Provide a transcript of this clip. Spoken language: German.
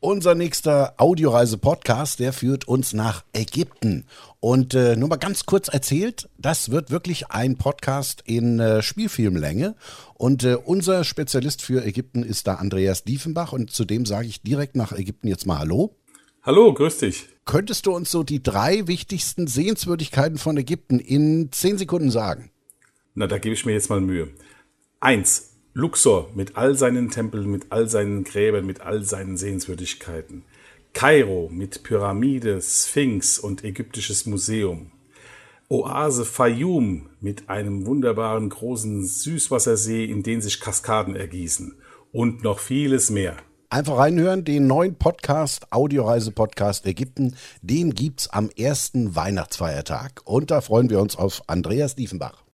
Unser nächster Audioreise-Podcast, der führt uns nach Ägypten. Und äh, nur mal ganz kurz erzählt, das wird wirklich ein Podcast in äh, Spielfilmlänge. Und äh, unser Spezialist für Ägypten ist da Andreas Diefenbach. Und zudem sage ich direkt nach Ägypten jetzt mal Hallo. Hallo, grüß dich. Könntest du uns so die drei wichtigsten Sehenswürdigkeiten von Ägypten in zehn Sekunden sagen? Na, da gebe ich mir jetzt mal Mühe. Eins, Luxor mit all seinen Tempeln, mit all seinen Gräbern, mit all seinen Sehenswürdigkeiten. Kairo mit Pyramide, Sphinx und ägyptisches Museum. Oase Fayum mit einem wunderbaren großen Süßwassersee, in den sich Kaskaden ergießen. Und noch vieles mehr. Einfach reinhören, den neuen Podcast, Audioreise-Podcast Ägypten, den gibt's am ersten Weihnachtsfeiertag. Und da freuen wir uns auf Andreas Diefenbach.